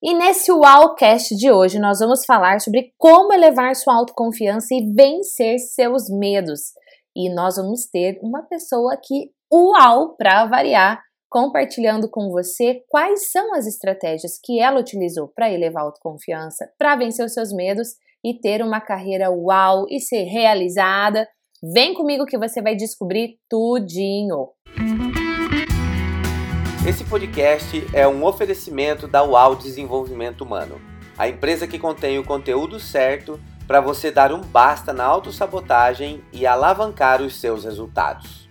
E nesse Wowcast de hoje nós vamos falar sobre como elevar sua autoconfiança e vencer seus medos. E nós vamos ter uma pessoa aqui, uau, para variar, compartilhando com você quais são as estratégias que ela utilizou para elevar a autoconfiança, para vencer os seus medos e ter uma carreira uau e ser realizada. Vem comigo que você vai descobrir tudinho. Esse podcast é um oferecimento da UAU Desenvolvimento Humano, a empresa que contém o conteúdo certo para você dar um basta na autossabotagem e alavancar os seus resultados.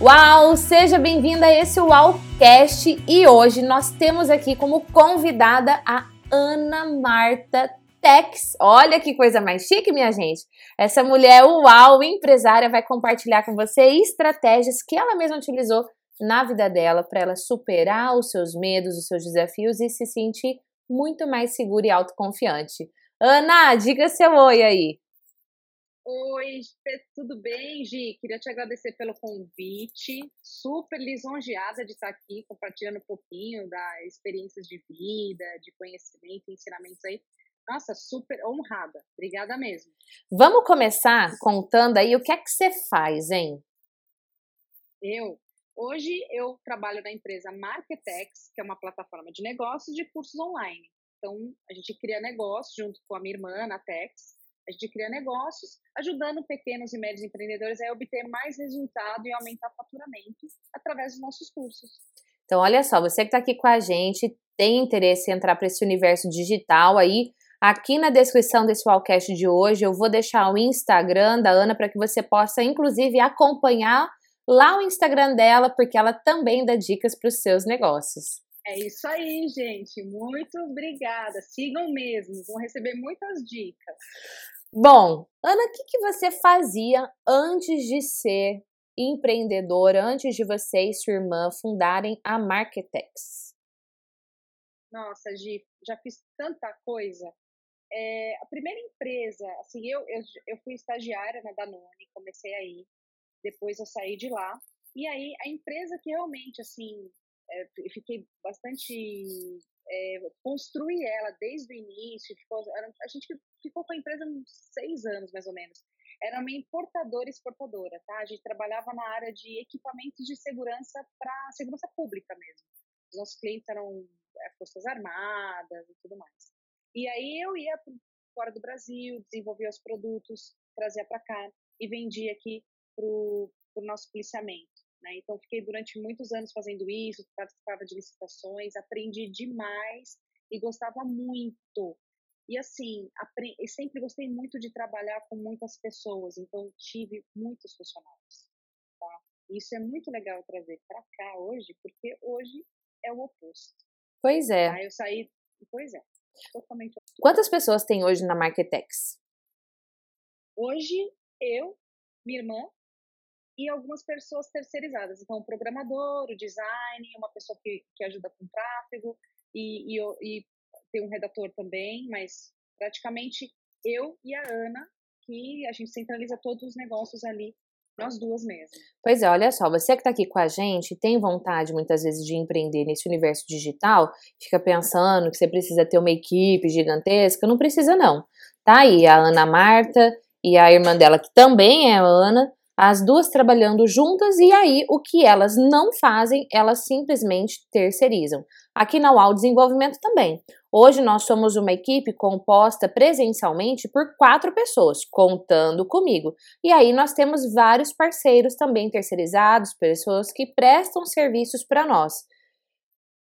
Uau! Seja bem-vinda a esse UAUcast e hoje nós temos aqui como convidada a Ana Marta Tex. Olha que coisa mais chique, minha gente. Essa mulher, uau, empresária, vai compartilhar com você estratégias que ela mesma utilizou na vida dela para ela superar os seus medos, os seus desafios e se sentir muito mais segura e autoconfiante. Ana, diga seu oi aí. Oi, tudo bem, Gi? Queria te agradecer pelo convite. Super lisonjeada de estar aqui compartilhando um pouquinho das experiências de vida, de conhecimento ensinamentos aí nossa, super honrada. Obrigada mesmo. Vamos começar contando aí o que é que você faz, hein? Eu. Hoje eu trabalho na empresa Marketex, que é uma plataforma de negócios de cursos online. Então, a gente cria negócios junto com a minha irmã, na Tex. A gente cria negócios ajudando pequenos e médios empreendedores a obter mais resultado e aumentar faturamento através dos nossos cursos. Então, olha só, você que está aqui com a gente, tem interesse em entrar para esse universo digital aí, Aqui na descrição desse podcast de hoje eu vou deixar o Instagram da Ana para que você possa, inclusive, acompanhar lá o Instagram dela, porque ela também dá dicas para os seus negócios. É isso aí, gente. Muito obrigada. Sigam mesmo, vão receber muitas dicas. Bom, Ana, o que, que você fazia antes de ser empreendedora, antes de você e sua irmã fundarem a Marketex? Nossa, Gi, já fiz tanta coisa. É, a primeira empresa, assim, eu, eu, eu fui estagiária na Danone, comecei aí, depois eu saí de lá, e aí a empresa que realmente, assim, é, fiquei bastante, é, construí ela desde o início, ficou, a gente ficou com a empresa uns seis anos, mais ou menos, era uma importadora e exportadora, tá? A gente trabalhava na área de equipamentos de segurança para segurança pública mesmo. Os nossos clientes eram é, Forças Armadas e tudo mais. E aí eu ia fora do Brasil, desenvolvia os produtos, trazia para cá e vendia aqui para o nosso policiamento. Né? Então, fiquei durante muitos anos fazendo isso, participava de licitações, aprendi demais e gostava muito. E assim, aprendi, sempre gostei muito de trabalhar com muitas pessoas, então tive muitos funcionários. Tá? Isso é muito legal trazer para cá hoje, porque hoje é o oposto. Pois é. Aí eu saí, pois é. Totalmente. Quantas pessoas tem hoje na Marketex? Hoje, eu, minha irmã e algumas pessoas terceirizadas. Então, o programador, o design, uma pessoa que, que ajuda com tráfego e, e, e tem um redator também, mas praticamente eu e a Ana, que a gente centraliza todos os negócios ali nós duas mesmo. Pois é, olha só, você que está aqui com a gente, tem vontade muitas vezes de empreender nesse universo digital, fica pensando que você precisa ter uma equipe gigantesca, não precisa não. Tá aí a Ana Marta e a irmã dela, que também é a Ana, as duas trabalhando juntas e aí o que elas não fazem, elas simplesmente terceirizam. Aqui na UAU Desenvolvimento também. Hoje nós somos uma equipe composta presencialmente por quatro pessoas, contando comigo. E aí nós temos vários parceiros também terceirizados, pessoas que prestam serviços para nós.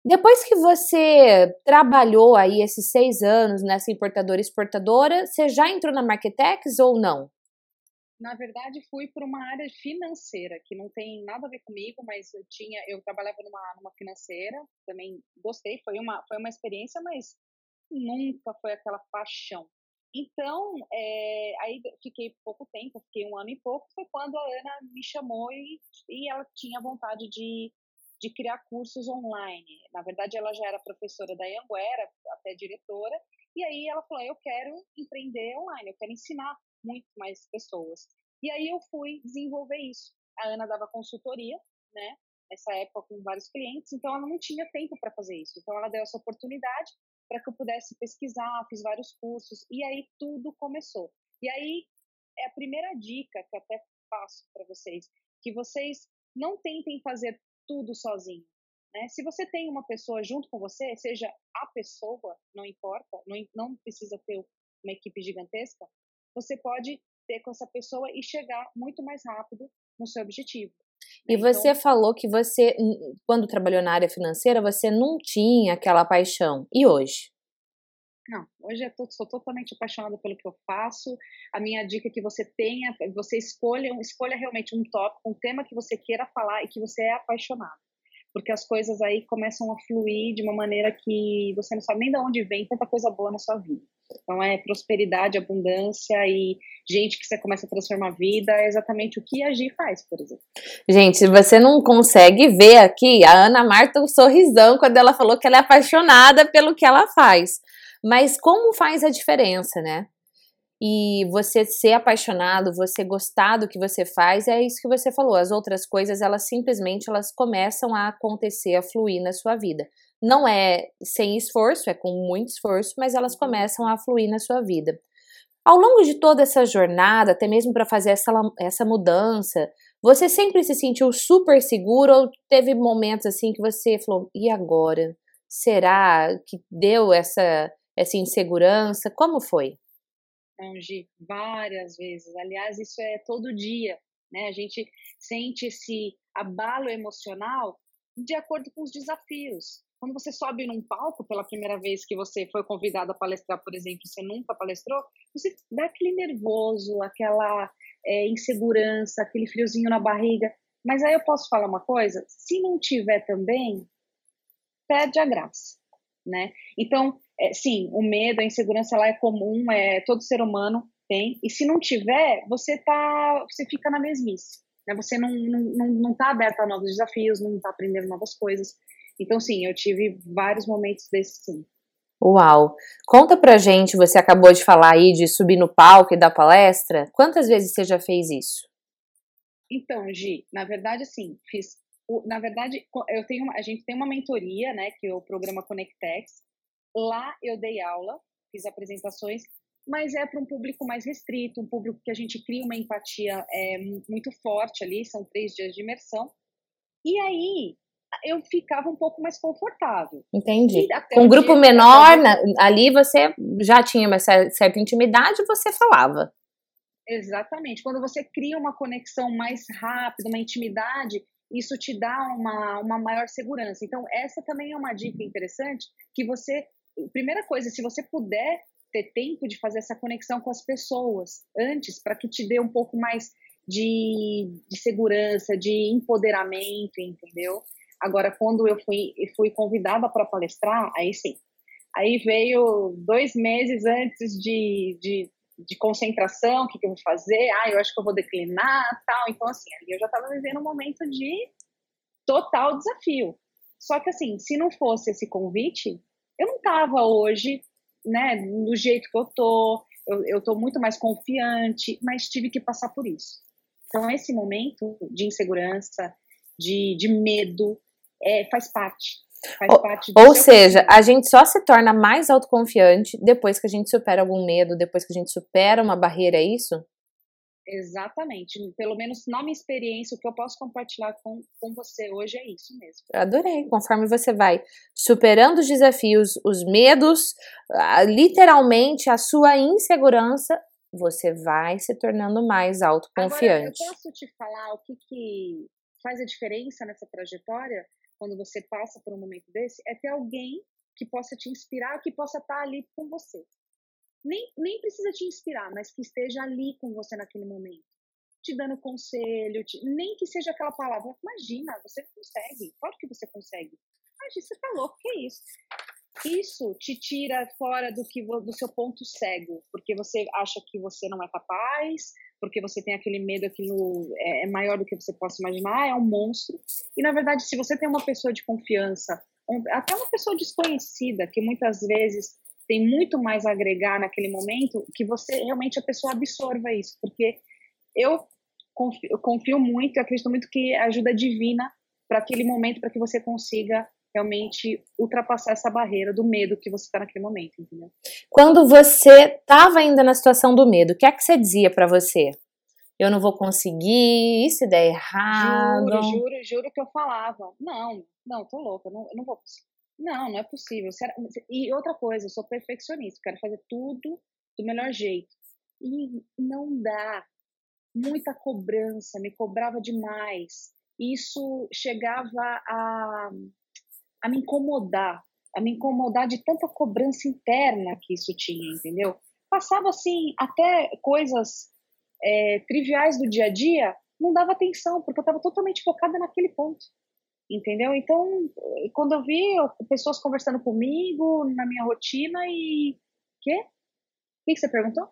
Depois que você trabalhou aí esses seis anos nessa importadora exportadora, você já entrou na Marketex ou não? Na verdade, fui para uma área financeira, que não tem nada a ver comigo, mas eu tinha, eu trabalhava numa, numa financeira, também gostei, foi uma, foi uma experiência, mas nunca foi aquela paixão. Então, é, aí fiquei pouco tempo, fiquei um ano e pouco, foi quando a Ana me chamou e, e ela tinha vontade de, de criar cursos online. Na verdade, ela já era professora da Anguera, até diretora, e aí ela falou, eu quero empreender online, eu quero ensinar muito mais pessoas. E aí eu fui desenvolver isso. A Ana dava consultoria, né? nessa época com vários clientes, então ela não tinha tempo para fazer isso. Então ela deu essa oportunidade para que eu pudesse pesquisar, fiz vários cursos e aí tudo começou. E aí é a primeira dica que eu até passo para vocês, que vocês não tentem fazer tudo sozinho. Né? Se você tem uma pessoa junto com você, seja a pessoa, não importa, não, não precisa ter uma equipe gigantesca, você pode ter com essa pessoa e chegar muito mais rápido no seu objetivo. E então, você falou que você, quando trabalhou na área financeira, você não tinha aquela paixão. E hoje? Não, hoje eu tô, sou totalmente apaixonada pelo que eu faço. A minha dica é que você tenha, você escolha, escolha realmente um tópico, um tema que você queira falar e que você é apaixonado. Porque as coisas aí começam a fluir de uma maneira que você não sabe nem de onde vem tanta coisa boa na sua vida. Então é prosperidade, abundância e gente que você começa a transformar a vida, é exatamente o que a Gi faz, por exemplo. Gente, você não consegue ver aqui, a Ana Marta um sorrisão quando ela falou que ela é apaixonada pelo que ela faz. Mas como faz a diferença, né? E você ser apaixonado, você gostar do que você faz, é isso que você falou. As outras coisas, elas simplesmente elas começam a acontecer, a fluir na sua vida. Não é sem esforço, é com muito esforço, mas elas começam a fluir na sua vida. Ao longo de toda essa jornada, até mesmo para fazer essa, essa mudança, você sempre se sentiu super seguro ou teve momentos assim que você falou: e agora? Será que deu essa essa insegurança? Como foi? Gi, várias vezes. Aliás, isso é todo dia, né? A gente sente esse abalo emocional de acordo com os desafios. Quando você sobe num palco pela primeira vez que você foi convidado a palestrar, por exemplo, você nunca palestrou, você dá aquele nervoso, aquela é, insegurança, aquele friozinho na barriga. Mas aí eu posso falar uma coisa: se não tiver também, perde a graça, né? Então, é, sim, o medo, a insegurança lá é comum, é todo ser humano tem. E se não tiver, você tá, você fica na mesmice. Né? Você não, não, não, não tá aberto a novos desafios, não tá aprendendo novas coisas. Então, sim, eu tive vários momentos desses, sim. Uau! Conta pra gente, você acabou de falar aí de subir no palco e dar palestra. Quantas vezes você já fez isso? Então, Gi, na verdade, assim, fiz. Na verdade, eu tenho, a gente tem uma mentoria, né, que é o programa Conectex, Lá eu dei aula, fiz apresentações, mas é para um público mais restrito, um público que a gente cria uma empatia é, muito forte ali, são três dias de imersão. E aí eu ficava um pouco mais confortável. Entendi. Com um grupo menor, na, ali você já tinha uma certa intimidade, você falava. Exatamente. Quando você cria uma conexão mais rápida, uma intimidade, isso te dá uma, uma maior segurança. Então, essa também é uma dica interessante, que você primeira coisa, se você puder ter tempo de fazer essa conexão com as pessoas antes, para que te dê um pouco mais de, de segurança, de empoderamento, entendeu? Agora, quando eu fui, fui convidada para palestrar, aí sim. Aí veio dois meses antes de, de, de concentração, o que, que, eu vou fazer? Ah, eu acho que eu vou declinar, tal. Então, assim, ali eu já estava vivendo um momento de total desafio. Só que, assim, se não fosse esse convite, eu não estava hoje, né, do jeito que eu tô, eu, tô muito mais confiante, mas tive que passar por isso. Então, esse momento de insegurança, de, de medo, é, faz parte. Faz ou, parte ou seja, a gente só se torna mais autoconfiante depois que a gente supera algum medo, depois que a gente supera uma barreira, é isso? Exatamente. Pelo menos na minha experiência, o que eu posso compartilhar com, com você hoje é isso mesmo. Adorei. Conforme você vai superando os desafios, os medos, literalmente a sua insegurança, você vai se tornando mais autoconfiante. Agora, eu posso te falar o que, que faz a diferença nessa trajetória, quando você passa por um momento desse? É ter alguém que possa te inspirar, que possa estar ali com você nem, nem precisa te inspirar, mas que esteja ali com você naquele momento, te dando conselho, te, nem que seja aquela palavra. Imagina, você consegue, claro que você consegue. Imagina, você tá louco, que é isso? Isso te tira fora do que do seu ponto cego, porque você acha que você não é capaz, porque você tem aquele medo, aquilo é, é maior do que você possa imaginar, é um monstro. E na verdade, se você tem uma pessoa de confiança, até uma pessoa desconhecida, que muitas vezes tem muito mais a agregar naquele momento que você realmente a pessoa absorva isso, porque eu confio, eu confio muito, eu acredito muito que ajuda divina para aquele momento, para que você consiga realmente ultrapassar essa barreira do medo que você está naquele momento, entendeu? Quando você estava ainda na situação do medo, o que é que você dizia para você? Eu não vou conseguir, isso der errado. Juro, juro, juro que eu falava. Não, não, tô louca, não, não vou conseguir. Não, não é possível. E outra coisa, eu sou perfeccionista, quero fazer tudo do melhor jeito. E não dá. Muita cobrança, me cobrava demais. Isso chegava a, a me incomodar, a me incomodar de tanta cobrança interna que isso tinha, entendeu? Passava assim, até coisas é, triviais do dia a dia, não dava atenção, porque eu estava totalmente focada naquele ponto, entendeu? Então, quando eu vi pessoas conversando comigo na minha rotina e. Quê? O que você perguntou?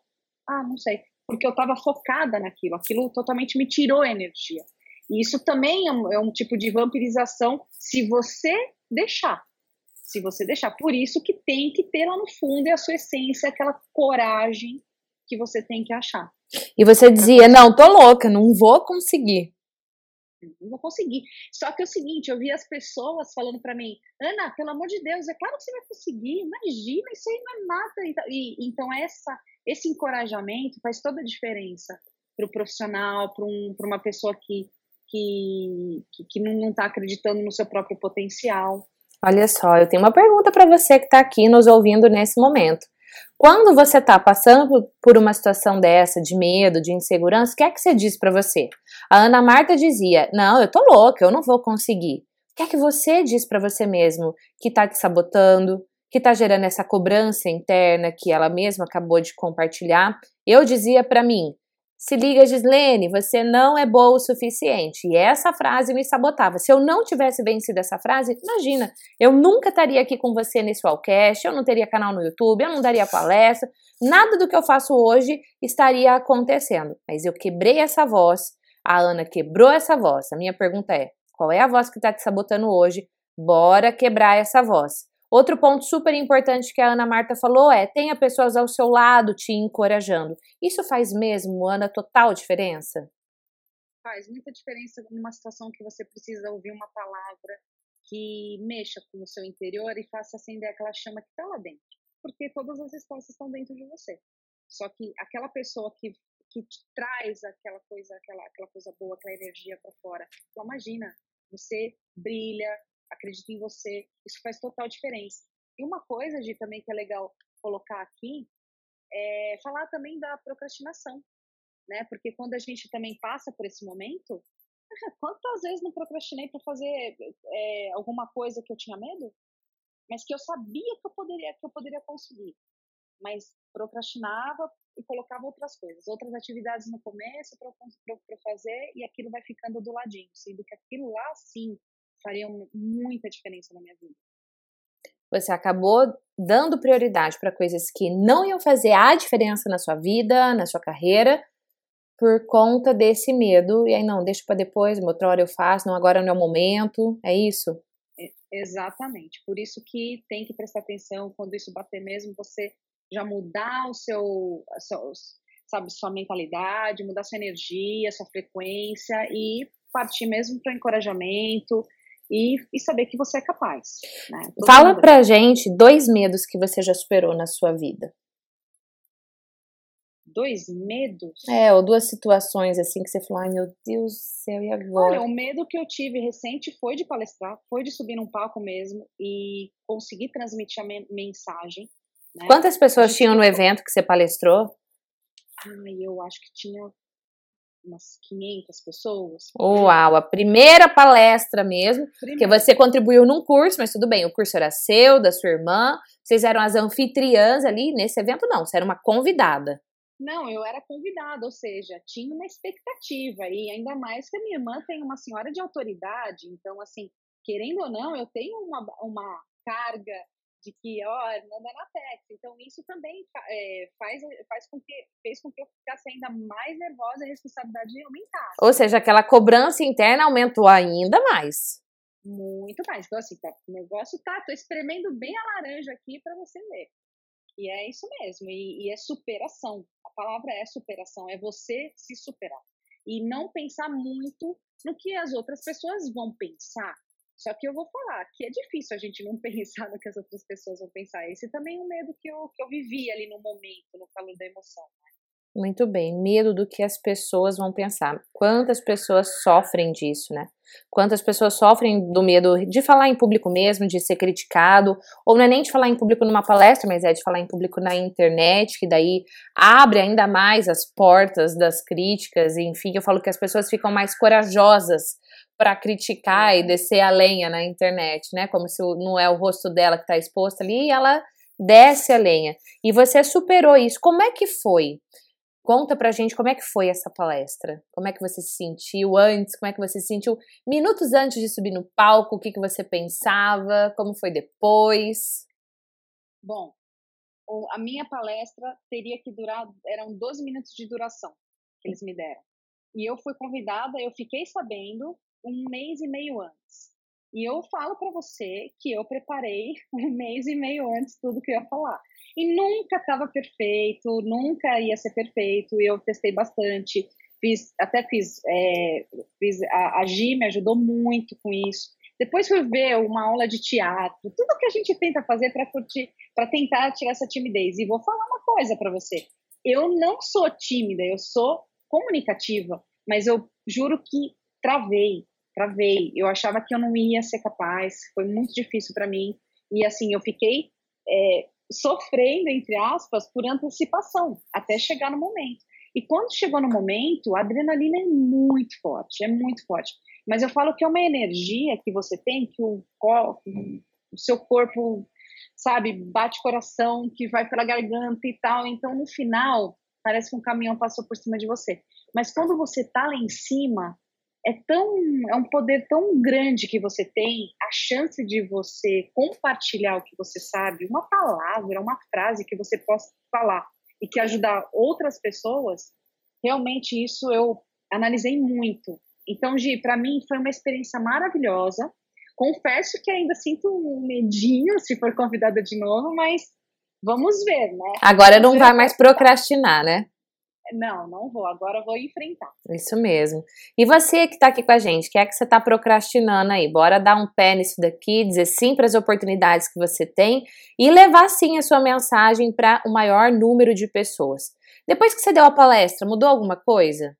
Ah, não sei. Porque eu estava focada naquilo, aquilo totalmente me tirou energia. E isso também é um, é um tipo de vampirização se você deixar. Se você deixar. Por isso que tem que ter lá no fundo a sua essência, aquela coragem que você tem que achar. E você dizia, não, tô louca, não vou conseguir. Não vou conseguir. Só que é o seguinte, eu vi as pessoas falando para mim, Ana, pelo amor de Deus, é claro que você vai conseguir, imagina, isso aí não é nada. E, então essa, esse encorajamento faz toda a diferença para o profissional, para um, uma pessoa que, que, que, que não está acreditando no seu próprio potencial. Olha só, eu tenho uma pergunta para você que está aqui nos ouvindo nesse momento. Quando você está passando por uma situação dessa, de medo, de insegurança, o que é que você diz para você? A Ana Marta dizia: Não, eu tô louca, eu não vou conseguir. O que é que você diz para você mesmo que está te sabotando, que está gerando essa cobrança interna que ela mesma acabou de compartilhar? Eu dizia para mim: se liga, Gislene, você não é boa o suficiente. E essa frase me sabotava. Se eu não tivesse vencido essa frase, imagina, eu nunca estaria aqui com você nesse Wallcast, eu não teria canal no YouTube, eu não daria palestra, nada do que eu faço hoje estaria acontecendo. Mas eu quebrei essa voz, a Ana quebrou essa voz. A minha pergunta é: qual é a voz que está te sabotando hoje? Bora quebrar essa voz. Outro ponto super importante que a Ana Marta falou é: tenha pessoas ao seu lado te encorajando. Isso faz mesmo, Ana, total diferença? Faz muita diferença numa situação que você precisa ouvir uma palavra que mexa com o seu interior e faça acender aquela chama que está lá dentro. Porque todas as respostas estão dentro de você. Só que aquela pessoa que, que te traz aquela coisa, aquela, aquela coisa boa, aquela energia para fora, ela imagina, você brilha, acredito em você, isso faz total diferença. E uma coisa, de também que é legal colocar aqui, é falar também da procrastinação, né? Porque quando a gente também passa por esse momento, quantas vezes não procrastinei para fazer é, alguma coisa que eu tinha medo, mas que eu sabia que eu poderia, que eu poderia conseguir, mas procrastinava e colocava outras coisas, outras atividades no começo para fazer e aquilo vai ficando do ladinho, sendo que aquilo lá sim fariam muita diferença na minha vida. Você acabou dando prioridade para coisas que não iam fazer a diferença na sua vida, na sua carreira, por conta desse medo. E aí, não, deixa para depois, uma outra hora eu faço, não, agora não é o momento. É isso? É, exatamente. Por isso que tem que prestar atenção quando isso bater mesmo, você já mudar o seu, seu sabe, sua mentalidade, mudar sua energia, sua frequência e partir mesmo para encorajamento, e, e saber que você é capaz. Né? Fala mundo... pra gente dois medos que você já superou na sua vida. Dois medos? É, ou duas situações assim que você falou, ai meu Deus do céu, e agora? Olha, o medo que eu tive recente foi de palestrar, foi de subir num palco mesmo e conseguir transmitir a mensagem. Né? Quantas pessoas tinham no evento que você palestrou? Ai, eu acho que tinha umas 500 pessoas. Uau, a primeira palestra mesmo, primeira. que você contribuiu num curso, mas tudo bem, o curso era seu, da sua irmã, vocês eram as anfitriãs ali nesse evento, não, você era uma convidada. Não, eu era convidada, ou seja, tinha uma expectativa, e ainda mais que a minha irmã tem uma senhora de autoridade, então, assim, querendo ou não, eu tenho uma, uma carga de que, ó, manda na Tex. Então, isso também é, faz, faz com que, fez com que eu ficasse ainda mais nervosa e a responsabilidade aumentasse. Ou seja, aquela cobrança interna aumentou ainda mais. Muito mais. Então, assim, tá, o negócio tá, tô espremendo bem a laranja aqui para você ver. E é isso mesmo, e, e, é superação. A palavra é superação, é você se superar. e não pensar muito no que as outras pessoas vão pensar. Só que eu vou falar que é difícil a gente não pensar no que as outras pessoas vão pensar. Esse também é um medo que eu, que eu vivi ali no momento, no calor da emoção. Né? Muito bem, medo do que as pessoas vão pensar. Quantas pessoas sofrem disso, né? Quantas pessoas sofrem do medo de falar em público mesmo, de ser criticado, ou não é nem de falar em público numa palestra, mas é de falar em público na internet, que daí abre ainda mais as portas das críticas, enfim, eu falo que as pessoas ficam mais corajosas para criticar e descer a lenha na internet, né? Como se não é o rosto dela que está exposto ali, e ela desce a lenha. E você superou isso. Como é que foi? Conta pra gente como é que foi essa palestra. Como é que você se sentiu antes? Como é que você se sentiu minutos antes de subir no palco? O que, que você pensava? Como foi depois? Bom, a minha palestra teria que durar, eram 12 minutos de duração que eles me deram. E eu fui convidada, eu fiquei sabendo um mês e meio antes. E eu falo para você que eu preparei um mês e meio antes tudo que eu ia falar. E nunca estava perfeito, nunca ia ser perfeito. Eu testei bastante, fiz, até fiz, é, fiz a, a Gi me ajudou muito com isso. Depois fui ver uma aula de teatro, tudo que a gente tenta fazer para curtir, para tentar tirar essa timidez. E vou falar uma coisa para você: eu não sou tímida, eu sou comunicativa, mas eu juro que travei, travei. Eu achava que eu não ia ser capaz, foi muito difícil para mim. E assim, eu fiquei é, sofrendo, entre aspas, por antecipação, até chegar no momento. E quando chegou no momento, a adrenalina é muito forte, é muito forte. Mas eu falo que é uma energia que você tem, que o, o seu corpo, sabe, bate coração, que vai pela garganta e tal. Então, no final, parece que um caminhão passou por cima de você. Mas quando você tá lá em cima, é tão é um poder tão grande que você tem a chance de você compartilhar o que você sabe uma palavra uma frase que você possa falar e que ajudar outras pessoas realmente isso eu analisei muito. Então Gi para mim foi uma experiência maravilhosa. Confesso que ainda sinto um medinho se for convidada de novo mas vamos ver né? Agora não vai mais procrastinar né não, não vou. Agora vou enfrentar. Isso mesmo. E você que está aqui com a gente, que é que você está procrastinando aí? Bora dar um pé nisso daqui, dizer sim para as oportunidades que você tem e levar sim a sua mensagem para o maior número de pessoas. Depois que você deu a palestra, mudou alguma coisa?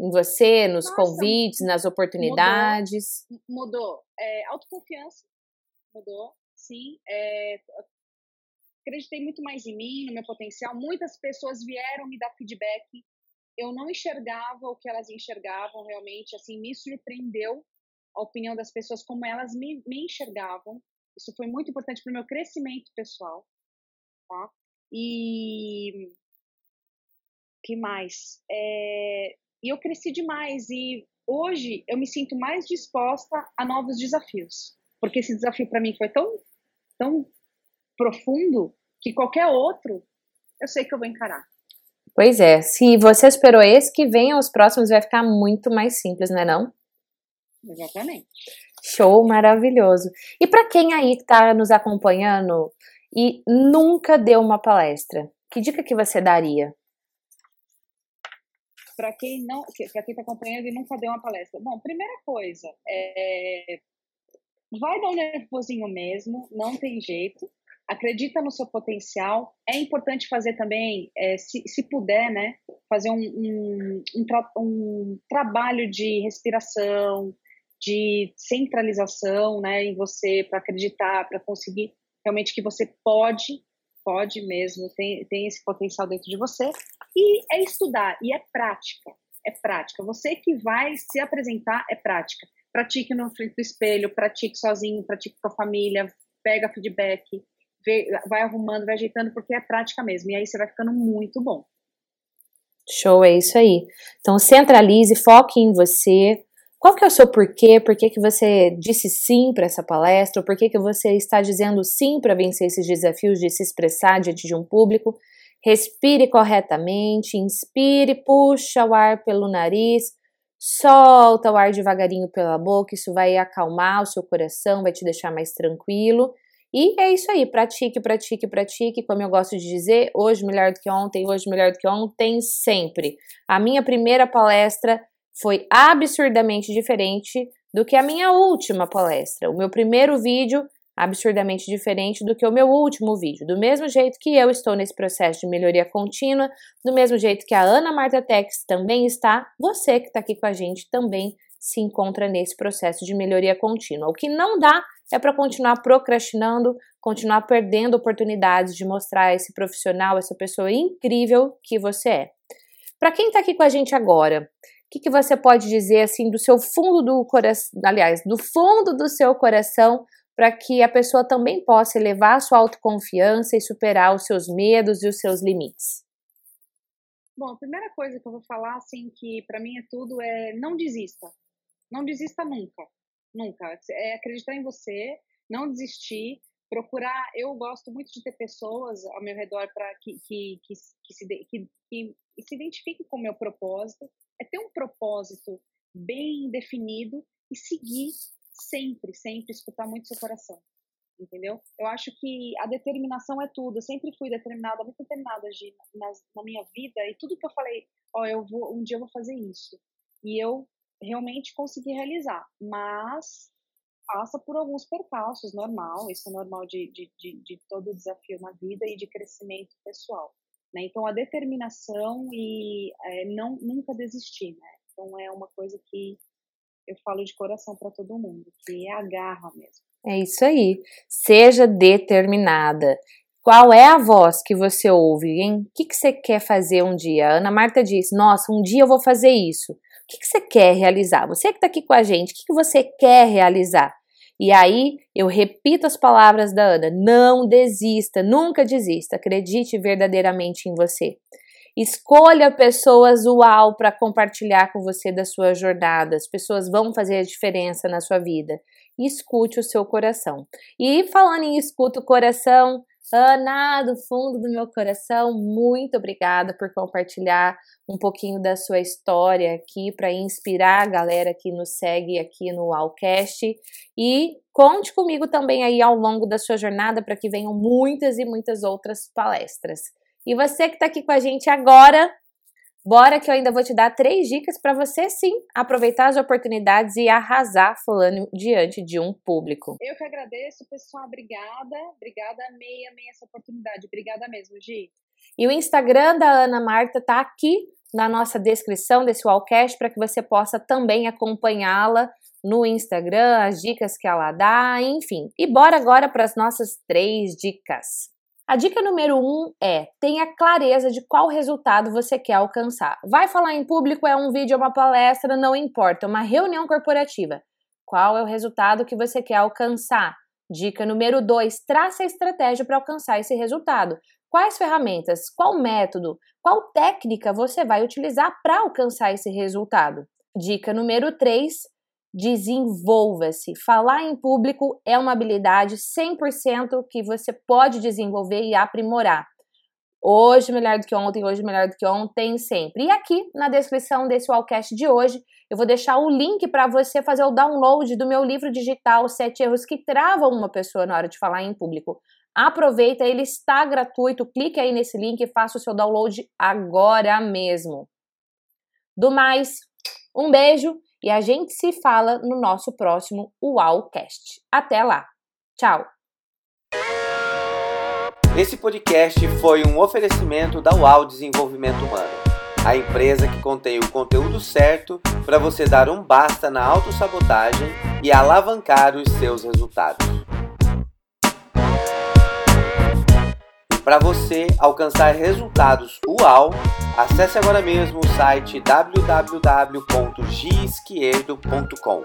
Em você, nos Nossa, convites, nas oportunidades? Mudou. mudou. É, autoconfiança mudou, sim. É, acreditei muito mais em mim, no meu potencial. Muitas pessoas vieram me dar feedback. Eu não enxergava o que elas enxergavam realmente. Assim, me surpreendeu a opinião das pessoas, como elas me, me enxergavam. Isso foi muito importante para o meu crescimento pessoal. Tá? E. que mais? É, e eu cresci demais. E hoje eu me sinto mais disposta a novos desafios. Porque esse desafio para mim foi tão, tão profundo que qualquer outro, eu sei que eu vou encarar. Pois é, se você esperou esse, que venha os próximos vai ficar muito mais simples, não é não? Exatamente. Show maravilhoso. E para quem aí está nos acompanhando e nunca deu uma palestra, que dica que você daria? Para quem não, para quem está acompanhando e nunca deu uma palestra, bom, primeira coisa, é, vai dar um nervosinho mesmo, não tem jeito acredita no seu potencial. É importante fazer também, é, se, se puder, né, fazer um, um, um, tra um, trabalho de respiração, de centralização, né, em você para acreditar, para conseguir realmente que você pode, pode mesmo, tem, tem esse potencial dentro de você. E é estudar, e é prática, é prática. Você que vai se apresentar é prática. Pratique no frente do espelho, pratique sozinho, pratique com a família, pega feedback, vai arrumando, vai ajeitando, porque é prática mesmo. E aí você vai ficando muito bom. Show, é isso aí. Então centralize, foque em você. Qual que é o seu porquê? Por que, que você disse sim para essa palestra? Por que, que você está dizendo sim para vencer esses desafios de se expressar diante de um público? Respire corretamente, inspire, puxa o ar pelo nariz, solta o ar devagarinho pela boca, isso vai acalmar o seu coração, vai te deixar mais tranquilo E é isso aí, pratique, pratique, pratique, como eu gosto de dizer, hoje melhor do que ontem, hoje melhor do que ontem, sempre. A minha primeira palestra foi absurdamente diferente do que a minha última palestra. O meu primeiro vídeo absurdamente diferente do que o meu último vídeo. Do mesmo jeito que eu estou nesse processo de melhoria contínua, do mesmo jeito que a Ana Marta Tex também está, você que está aqui com a gente também se encontra nesse processo de melhoria contínua. O que não dá é para continuar procrastinando, continuar perdendo oportunidades de mostrar esse profissional, essa pessoa incrível que você é. Para quem está aqui com a gente agora, o que, que você pode dizer assim do seu fundo do coração, aliás, do fundo do seu coração, para que a pessoa também possa elevar a sua autoconfiança e superar os seus medos e os seus limites? Bom, a primeira coisa que eu vou falar, assim, que para mim é tudo, é não desista. Não desista nunca. Nunca. É acreditar em você, não desistir, procurar. Eu gosto muito de ter pessoas ao meu redor para que, que, que, que, se, que, que se identifiquem com o meu propósito. É ter um propósito bem definido e seguir sempre, sempre, escutar muito seu coração. Entendeu? Eu acho que a determinação é tudo. Eu sempre fui determinada, muito determinada, na, na minha vida. E tudo que eu falei, ó, eu vou, um dia eu vou fazer isso. E eu realmente conseguir realizar. Mas passa por alguns percalços, normal, isso é normal de, de, de, de todo desafio na vida e de crescimento pessoal. Né? Então, a determinação e é, não nunca desistir, né? Então, é uma coisa que eu falo de coração para todo mundo, que é a garra mesmo. É isso aí. Seja determinada. Qual é a voz que você ouve, hein? O que, que você quer fazer um dia? A Ana Marta disse: Nossa, um dia eu vou fazer isso que, que você quer realizar? Você que está aqui com a gente, o que, que você quer realizar? E aí eu repito as palavras da Ana: não desista, nunca desista, acredite verdadeiramente em você. Escolha pessoas uau para compartilhar com você da sua jornada. As pessoas vão fazer a diferença na sua vida. Escute o seu coração. E falando em escuta o coração, Ana, do fundo do meu coração, muito obrigada por compartilhar um pouquinho da sua história aqui para inspirar a galera que nos segue aqui no Alcast e conte comigo também aí ao longo da sua jornada para que venham muitas e muitas outras palestras. E você que está aqui com a gente agora, Bora que eu ainda vou te dar três dicas para você sim aproveitar as oportunidades e arrasar falando diante de um público. Eu que agradeço, pessoal. Obrigada. Obrigada, amei, amei essa oportunidade. Obrigada mesmo, Gi. E o Instagram da Ana Marta tá aqui na nossa descrição desse Wallcast para que você possa também acompanhá-la no Instagram, as dicas que ela dá, enfim. E bora agora para as nossas três dicas. A dica número um é: tenha clareza de qual resultado você quer alcançar. Vai falar em público, é um vídeo, é uma palestra, não importa, uma reunião corporativa. Qual é o resultado que você quer alcançar? Dica número dois: traça a estratégia para alcançar esse resultado. Quais ferramentas, qual método, qual técnica você vai utilizar para alcançar esse resultado? Dica número 3: desenvolva-se. Falar em público é uma habilidade 100% que você pode desenvolver e aprimorar. Hoje melhor do que ontem, hoje melhor do que ontem, sempre. E aqui na descrição desse Wallcast de hoje, eu vou deixar o link para você fazer o download do meu livro digital Sete Erros que Travam uma Pessoa na Hora de Falar em Público. Aproveita, ele está gratuito, clique aí nesse link e faça o seu download agora mesmo. Do mais, um beijo e a gente se fala no nosso próximo UAUcast. Até lá. Tchau. Esse podcast foi um oferecimento da UAU Desenvolvimento Humano, a empresa que contém o conteúdo certo para você dar um basta na autossabotagem e alavancar os seus resultados. Para você alcançar resultados UAU, acesse agora mesmo o site www.gisquierdo.com.